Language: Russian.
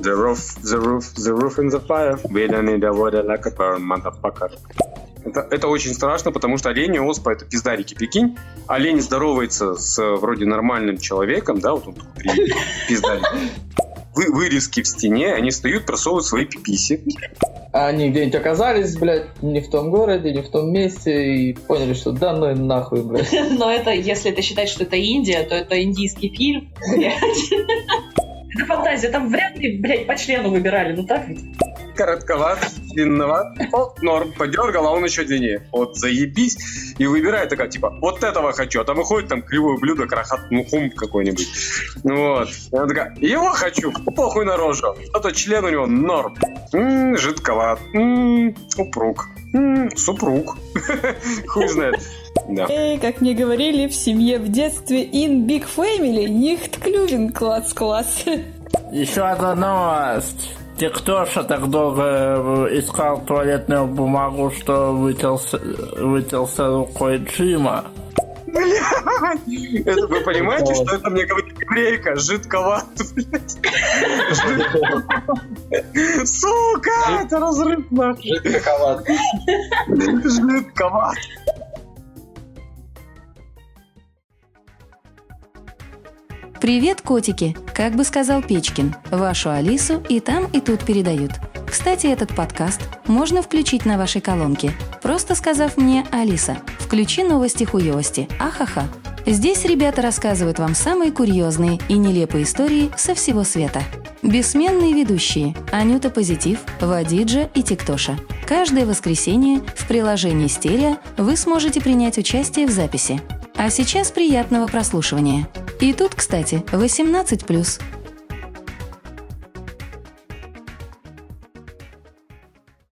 The roof, the roof, the roof in the fire. We don't need a water like a motherfucker. Это, это очень страшно, потому что олени оспа это пиздарики, прикинь. Олень здоровается с вроде нормальным человеком, да, вот он такой пиздарик. Вы, вырезки в стене, они встают, просовывают свои пиписи. Они где-нибудь оказались, блядь, не в том городе, не в том месте, и поняли, что да ну и нахуй, блядь. Но это, если это считать, что это Индия, то это индийский фильм, блядь. Это фантазия, там вряд ли, блядь, по члену выбирали, ну так ведь? коротковат, длинноват. О, норм, подергал, а он еще длиннее. Вот заебись. И выбирает такая, типа, вот этого хочу. А там выходит там кривое блюдо, крахат, ну, какой-нибудь. Вот. И она такая, его хочу, похуй на рожу. А член у него норм. М-м, жидковат. М-м, упруг. М-м, супруг. Хуй знает. Да. Эй, как мне говорили в семье в детстве, in big family, nicht клювин класс-класс. Еще одна новость. Ты кто же так долго э, искал туалетную бумагу, что вытелся, вытелся рукой Джима? Блядь! Это вы понимаете, что это мне говорит еврейка? Жидковат, блядь. Сука! Это разрыв нахуй. Жидковат. Жидковат. Привет, котики! Как бы сказал Печкин, вашу Алису и там, и тут передают. Кстати, этот подкаст можно включить на вашей колонке, просто сказав мне «Алиса, включи новости хуёвости, ахаха». Здесь ребята рассказывают вам самые курьезные и нелепые истории со всего света. Бессменные ведущие Анюта Позитив, Вадиджа и Тиктоша. Каждое воскресенье в приложении «Стерео» вы сможете принять участие в записи. А сейчас приятного прослушивания. И тут, кстати, 18+.